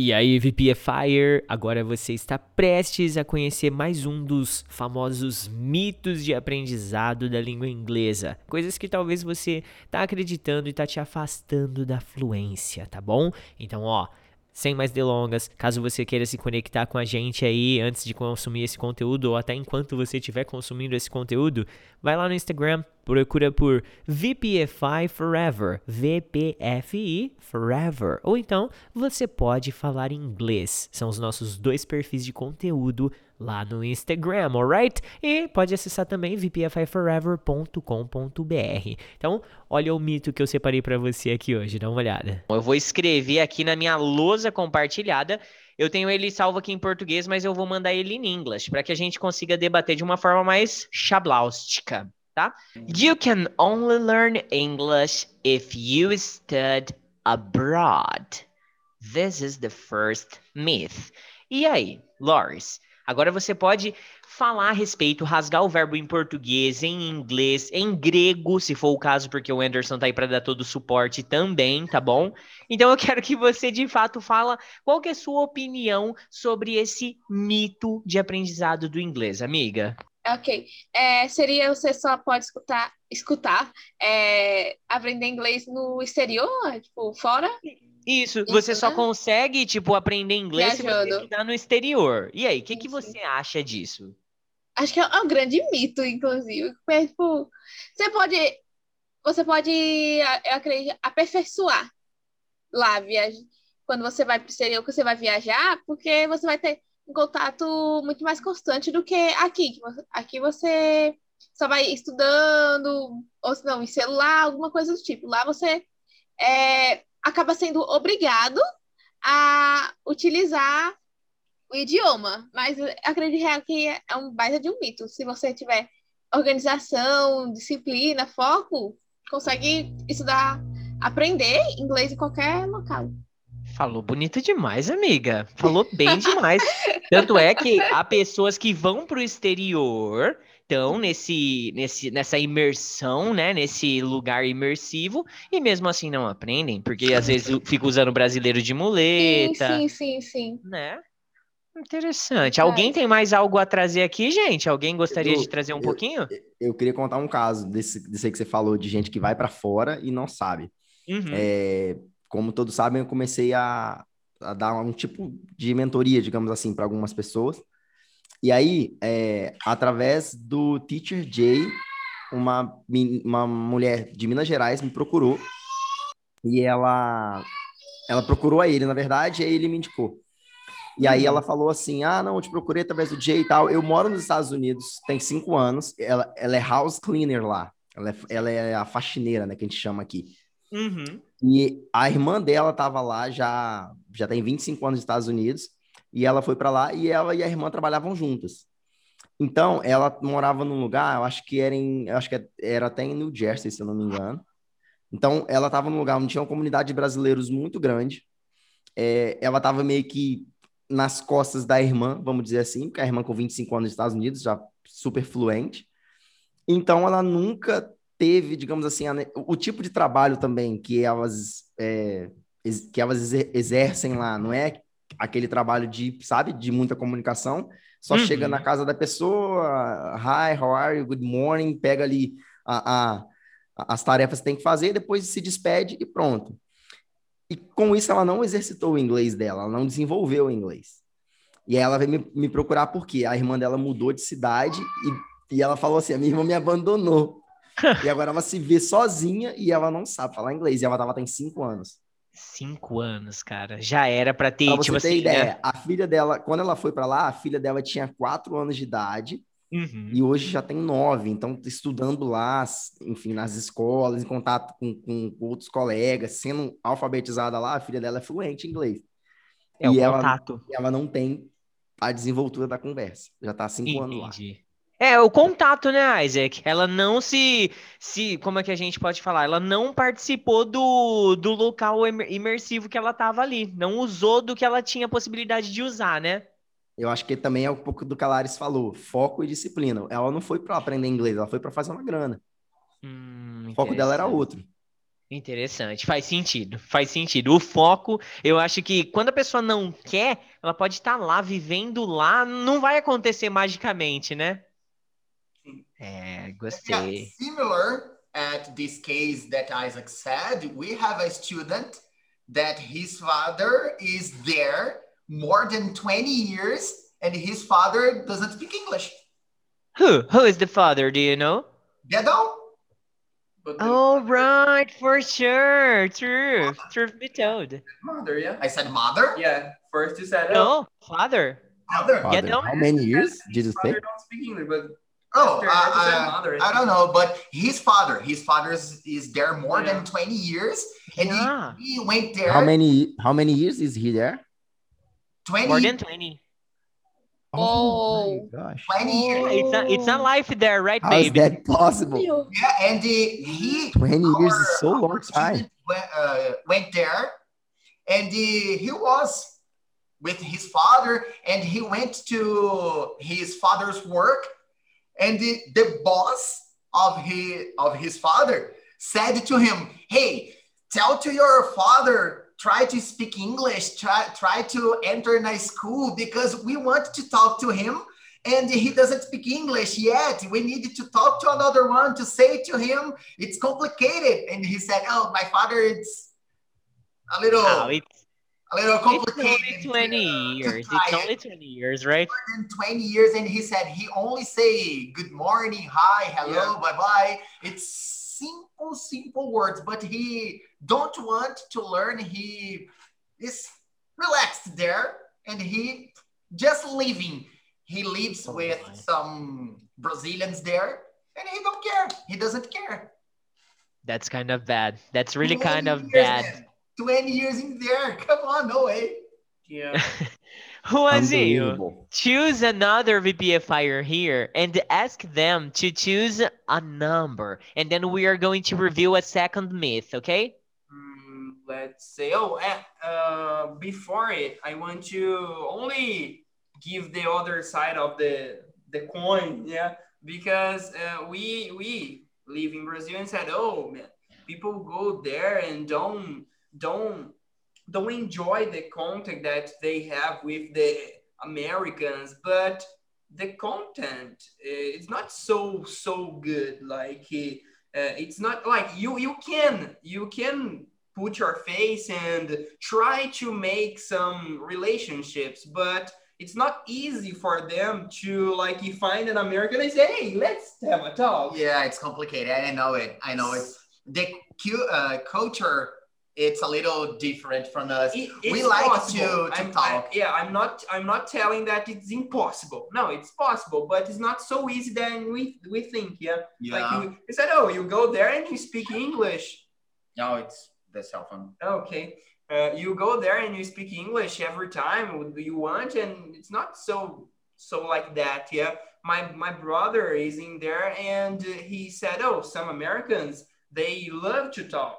E aí, VPFire, agora você está prestes a conhecer mais um dos famosos mitos de aprendizado da língua inglesa. Coisas que talvez você tá acreditando e tá te afastando da fluência, tá bom? Então, ó, sem mais delongas, caso você queira se conectar com a gente aí antes de consumir esse conteúdo ou até enquanto você estiver consumindo esse conteúdo, vai lá no Instagram, procura por VPFI Forever, VPFI Forever. Ou então você pode falar inglês. São os nossos dois perfis de conteúdo lá no Instagram, alright? E pode acessar também vpfiforever.com.br. Então, olha o mito que eu separei para você aqui hoje, dá uma olhada. Eu vou escrever aqui na minha lousa compartilhada. Eu tenho ele salvo aqui em português, mas eu vou mandar ele em inglês para que a gente consiga debater de uma forma mais chablaustica, tá? You can only learn English if you study abroad. This is the first myth. E aí, Loris? Agora você pode falar a respeito, rasgar o verbo em português, em inglês, em grego, se for o caso, porque o Anderson tá aí para dar todo o suporte também, tá bom? Então eu quero que você de fato fala qual que é a sua opinião sobre esse mito de aprendizado do inglês, amiga. Ok. É, seria você só pode escutar, escutar, é, aprender inglês no exterior, tipo, fora? Isso, você só né? consegue, tipo, aprender inglês se você estudar no exterior. E aí, o que, que você acha disso? Acho que é um grande mito, inclusive. porque, tipo, você pode, você pode, eu acredito, aperfeiçoar lá, viaja, quando você vai para o exterior, que você vai viajar, porque você vai ter um contato muito mais constante do que aqui. Aqui você só vai estudando, ou se não, em celular, alguma coisa do tipo. Lá você é, acaba sendo obrigado a utilizar o idioma, mas acredito que é um baita de um mito. Se você tiver organização, disciplina, foco, consegue estudar, aprender inglês em qualquer local. Falou bonito demais, amiga. Falou bem demais. Tanto é que há pessoas que vão para o exterior, estão nesse, nesse, nessa imersão, né? Nesse lugar imersivo, e mesmo assim não aprendem, porque às vezes fica usando brasileiro de Sim, muleta, sim, sim, sim. né? Interessante. Alguém tem mais algo a trazer aqui, gente? Alguém gostaria Eu- de trazer um eu- pouquinho? Eu queria contar um caso desse, desse aí que você falou, de gente que vai para fora e não sabe. Uhum. É, como todos sabem, eu comecei a, a dar um tipo de mentoria, digamos assim, para algumas pessoas. E aí, é, através do Teacher Jay, uma, uma mulher de Minas Gerais me procurou e ela, ela procurou a ele, na verdade, e aí ele me indicou. E aí ela falou assim: Ah, não, eu te procurei através do Jay e tal. Eu moro nos Estados Unidos, tem cinco anos. Ela, ela é house cleaner lá. Ela é, ela é a faxineira, né, que a gente chama aqui. Uhum. E a irmã dela estava lá já, já tem 25 anos nos Estados Unidos, e ela foi para lá e ela e a irmã trabalhavam juntas. Então, ela morava num lugar, eu acho que era em, acho que era até em New Jersey, se eu não me engano. Então, ela estava num lugar onde tinha uma comunidade de brasileiros muito grande. É, ela estava meio que nas costas da irmã, vamos dizer assim, porque a irmã com 25 anos nos Estados Unidos, já super fluente. Então, ela nunca teve, digamos assim, a o tipo de trabalho também que elas, é, que elas exer- exercem lá, não é aquele trabalho de, sabe, de muita comunicação, só Uhum. chega na casa da pessoa, hi, how are you, good morning, pega ali a, a- as tarefas que tem que fazer, depois se despede e pronto. E com isso ela não exercitou o inglês dela, ela não desenvolveu o inglês. E aí ela veio me, me procurar porque a irmã dela mudou de cidade e, e ela falou assim: a minha irmã me abandonou. E agora ela se vê sozinha e ela não sabe falar inglês. E ela tava tem cinco anos. Cinco anos, cara. Já era pra ter, Pra você tipo ter assim, ideia, né? a filha dela, quando ela foi para lá, a filha dela tinha quatro anos de idade Uhum. e hoje já tem nove. Então, estudando lá, enfim, nas escolas, em contato com, com outros colegas, sendo alfabetizada lá, a filha dela é fluente em inglês. É o e ela- contato. ela não tem a desenvoltura da conversa. Já tá há cinco anos lá. É, o contato, né, Isaac? Ela não se, se, como é que a gente pode falar? Ela não participou do, do local imer- imersivo que ela tava ali. Não usou do que ela tinha possibilidade de usar, né? Eu acho que também é um pouco do que a Laris falou, foco e disciplina. Ela não foi para aprender inglês, ela foi para fazer uma grana. Hum, O foco dela era outro. Interessante, faz sentido, faz sentido. O foco, eu acho que quando a pessoa não quer, ela pode estar lá, vivendo lá, não vai acontecer magicamente, né? Sim. É, Yeah, similar at this case that Isaac said, we have a student that his father is there more than 20 years and his father doesn't speak English. Who? Who is the father? Do you know? Gedon? But Oh, right, for sure. Truth. Truth be told. mother, yeah. I said mother? Yeah. First you said, oh, No, father. Mother. Father, Gedon? How many years his did you say? father don't speak English, but Oh, After- after said mother, I I don't know, but his father, his father is, is there more Yeah. than 20 years and Yeah. he, he went there How many how many years is he there? 20, More than 20. Oh. my gosh. 20 years. It's not, it's not life there, right, How is baby? that possible? Yeah, and he, he 20 years is so long time. Went, uh, went there and he, he was with his father and he went to his father's work and the, the boss of his of his father said to him hey tell to your father try to speak english try try to enter a school because we want to talk to him and he doesn't speak english yet. We need to talk to another one to say to him it's complicated and he said oh my father it's a little Wow, it's, a little it's complicated only 20 to- to years. try It's only 20 years, right? than 20 years and he said he only say good morning hi hello bye bye it's simple simple words but he don't want to learn he is relaxed there and he just living he lives Oh, with my. some brazilians there and he don't care he doesn't care That's kind of bad. That's really kind of bad. man. 20 years in there come on no way yeah. Juanzinho, Unbelievable. choose another VPFire here and ask them to choose a number. And then we are going to review a second myth, okay? Mm, let's say, oh, eh, uh, before it, I want to only give the other side of the the coin, yeah, because uh, we we live in Brazil and said, oh man, people go there and don't don't don't enjoy the contact that they have with the Americans, but the content uh, it's not so so good. Like uh, it's not like you you can you can put your face and try to make some relationships, but it's not easy for them to like you find an American and say, hey, let's have a talk. Yeah, it's complicated. I know it. I know it. The uh, culture, it's a little different from us. It- We like possible. to- to I'm- talk. I- yeah, I'm not. I'm not telling that it's impossible. No, it's possible, but it's not so easy than we we think. Yeah, like you, you said, oh, you go there and you speak English. no, it's the cell phone. Okay. Uh, you go there and you speak English every time you want, and it's not so so like that. Yeah. My my brother is in there, and he said, "Oh, some Americans they love to talk.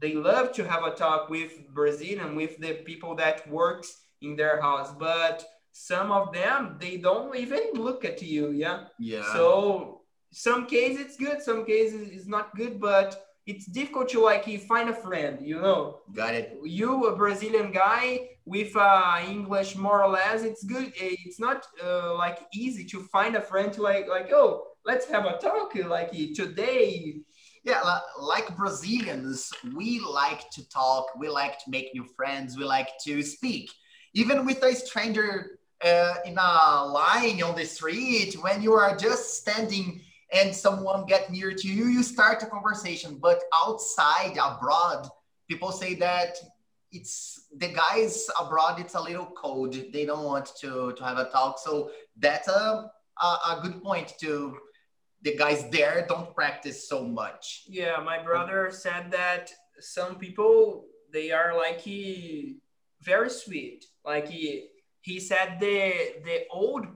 They love to have a talk with Brazilian, with the people that works in their house, but." Some of them they don't even look at you, yeah. Yeah. So some cases it's good, some cases it's not good, but it's difficult to like you find a friend, you know. got it. You a Brazilian guy with uh, English more or less, it's good. It's not uh, like easy to find a friend to like like oh let's have a talk like today. Yeah, like Brazilians, we like to talk. We like to make new friends. We like to speak, even with a stranger uh, in a line on the street. When you are just standing and someone get near to you, you start a conversation. But outside, abroad, people say that it's the guys abroad. It's a little cold. They don't want to to have a talk. So that's a a, a good point to the guys there don't practice so much. Yeah, my brother said that some people they are like he, very sweet. Like he he said the the old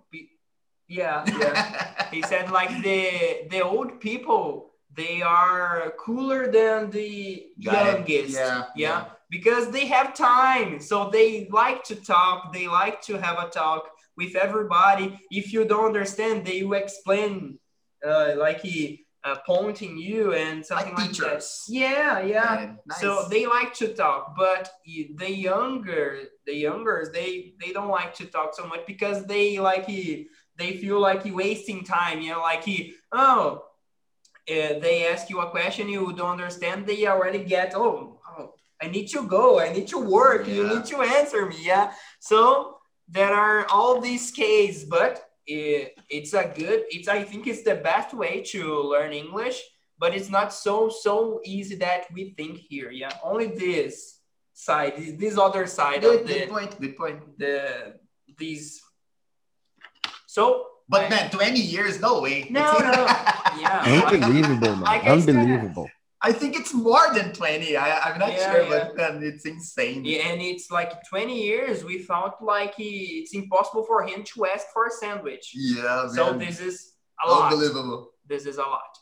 yeah yeah he said like the the old people they are cooler than the Got youngest Yeah, yeah yeah. because they have time so they like to talk they like to have a talk with everybody if you don't understand they will explain uh, like he uh, pointing you and something Like like, that. Yeah, yeah. Yeah, nice. So they like to talk, but the younger, the youngers, they they don't like to talk so much because they like he, they feel like he wasting time. You know, like he oh, uh, they ask you a question you don't understand, they already get oh, oh I need to go, I need to work, you need to answer me. Yeah. So there are all these cases, but it, it's a good. It's I think it's the best way to learn English but it's not so so easy that we think here. Yeah, only this side, this, this other side good, of good the point. Good point. the these. So, But I- man, 20 years, no way. No, no. yeah, Unbelievable, man. Like I said- Unbelievable. I think it's more than 20. I, I'm not Yeah, sure, yeah. but man, it's insane. Yeah, and it's like 20 years. without like he, it's impossible for him to ask for a sandwich. Yeah, man. So this is a lot. Unbelievable. This is a lot.